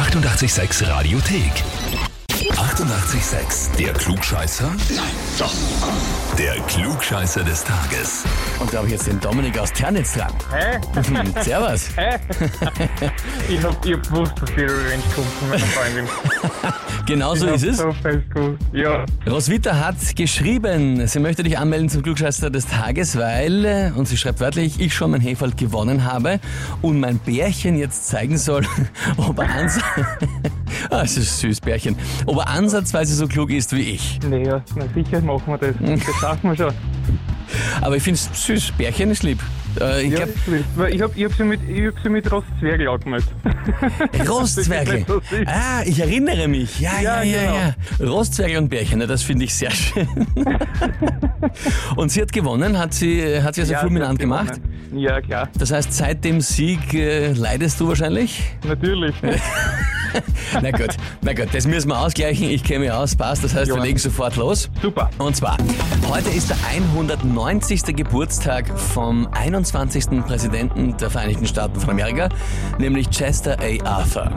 886 Radiothek. 88,6. Der Klugscheißer? Nein, doch. Der Klugscheißer des Tages. Und da habe ich jetzt den Dominik aus Ternitz dran. Hä? Servus. Hä? ich hab, ich hab gewusst, dass die Revenge kommt von meiner Freundin. Genau so ist es. so fest gewusst. Ja. Roswitha hat geschrieben, sie möchte dich anmelden zum Klugscheißer des Tages, weil, äh, und sie schreibt wörtlich, ich schon mein Hefeld gewonnen habe und mein Bärchen jetzt zeigen soll, ob er, ans ah, das ist süß, Bärchen, ob er ansatzweise so klug ist wie ich. Nee, ja, na sicher machen wir das. Das schaffen wir schon. Aber ich finde es süß, Bärchen ist lieb. Äh, ich Ja, ist lieb. Weil ich hab, ich hab sie mit, ich hab sie mit Rostzwergel angemeldet. Rostzwergel. Ah, ich erinnere mich. Ja, ja, Ja, ja, genau. ja. Rostzwergel und Bärchen, na, das finde ich sehr schön. und sie hat gewonnen, hat sie, hat sie also Ja, fulminant sie gemacht. gewonnen. Ja, klar. Das heißt, seit dem Sieg äh, leidest du wahrscheinlich? Natürlich. Na gut, na gut, das müssen wir ausgleichen. Ich kenne mich aus, passt. Das heißt, wir Ja. legen sofort los. Super. Und zwar, heute ist der 190. Geburtstag vom 21. Präsidenten der Vereinigten Staaten von Amerika, nämlich Chester A. Arthur.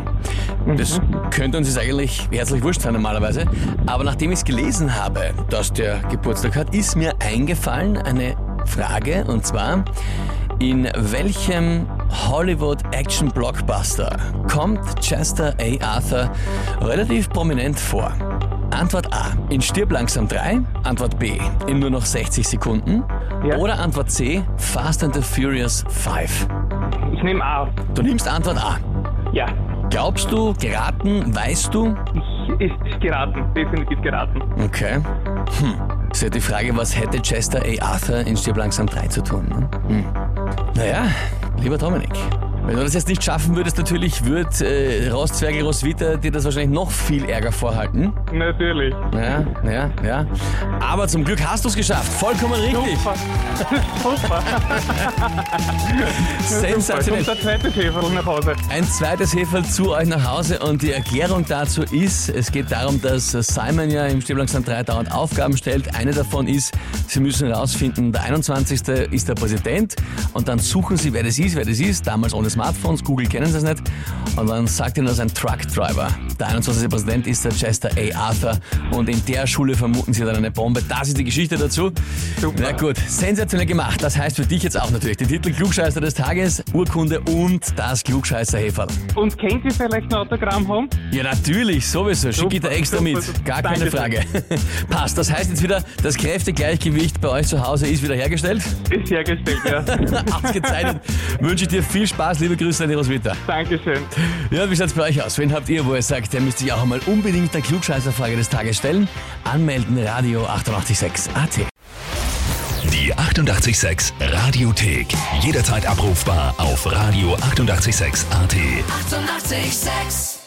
Das könnte uns jetzt eigentlich herzlich wurscht sein normalerweise, aber nachdem ich es gelesen habe, dass der Geburtstag hat, ist mir eingefallen eine Frage und zwar, in welchem Hollywood-Action-Blockbuster kommt Chester A. Arthur relativ prominent vor? Antwort A. In Stirb langsam 3. Antwort B. In nur noch 60 Sekunden. Ja. Oder Antwort C. Fast and the Furious 5. Ich nehme A. Du nimmst Antwort A. Ja. Glaubst du, geraten, weißt du? Ich, ist geraten. Definitiv geraten. Okay. Hm. Ist ja die Frage, was hätte Chester A. Arthur in Stirb langsam 3 zu tun? Ne? Hm. Naja, lieber Dominik. Wenn du das jetzt nicht schaffen würdest, natürlich wird äh, Rostzwergel Roswitha dir das wahrscheinlich noch viel Ärger vorhalten. Natürlich. Ja, ja, ja. Aber zum Glück hast du es geschafft. Vollkommen richtig. Super. Super. Sensationell. Kommt der zweite Käfer nach Hause. Ein zweites Heferl zu euch nach Hause und die Erklärung dazu ist, es geht darum, dass Simon ja im Stimmlangsam 3 dauernd Aufgaben stellt. Eine davon ist, sie müssen herausfinden, der 21. ist der Präsident und dann suchen sie, wer das ist, wer das ist. Damals ohne Smartphones, Google kennen sie es nicht. Und dann sagt ihnen das ein Truckdriver. Der 21. Präsident ist der Chester A. Arthur und in der Schule vermuten sie dann eine Bombe. Das ist die Geschichte dazu. Super. Na gut, sensationell gemacht. Das heißt für dich jetzt auch natürlich den Titel Klugscheißer des Tages, Urkunde und das klugscheißer -Häferl. Und kennt ihr vielleicht ein Autogramm haben? Ja, natürlich, sowieso. Schick ich Super, extra super, mit. Gar keine Frage. Dankeschön. Passt. Das heißt jetzt wieder, das Kräftegleichgewicht bei euch zu Hause ist wieder hergestellt. Ist hergestellt, ja. Ausgezeichnet. Wünsche ich dir viel Spaß. Liebe Grüße an die Roswitha. Dankeschön. Ja, wie schaut's bei euch aus? Wen habt ihr, wo ihr sagt, der müsste sich auch einmal unbedingt der Klugscheißerfrage des Tages stellen? Anmelden, Radio 886 AT. Die 88,6 Radiothek. Jederzeit abrufbar auf radio886.at. 88,6. Eighty-eight, sex.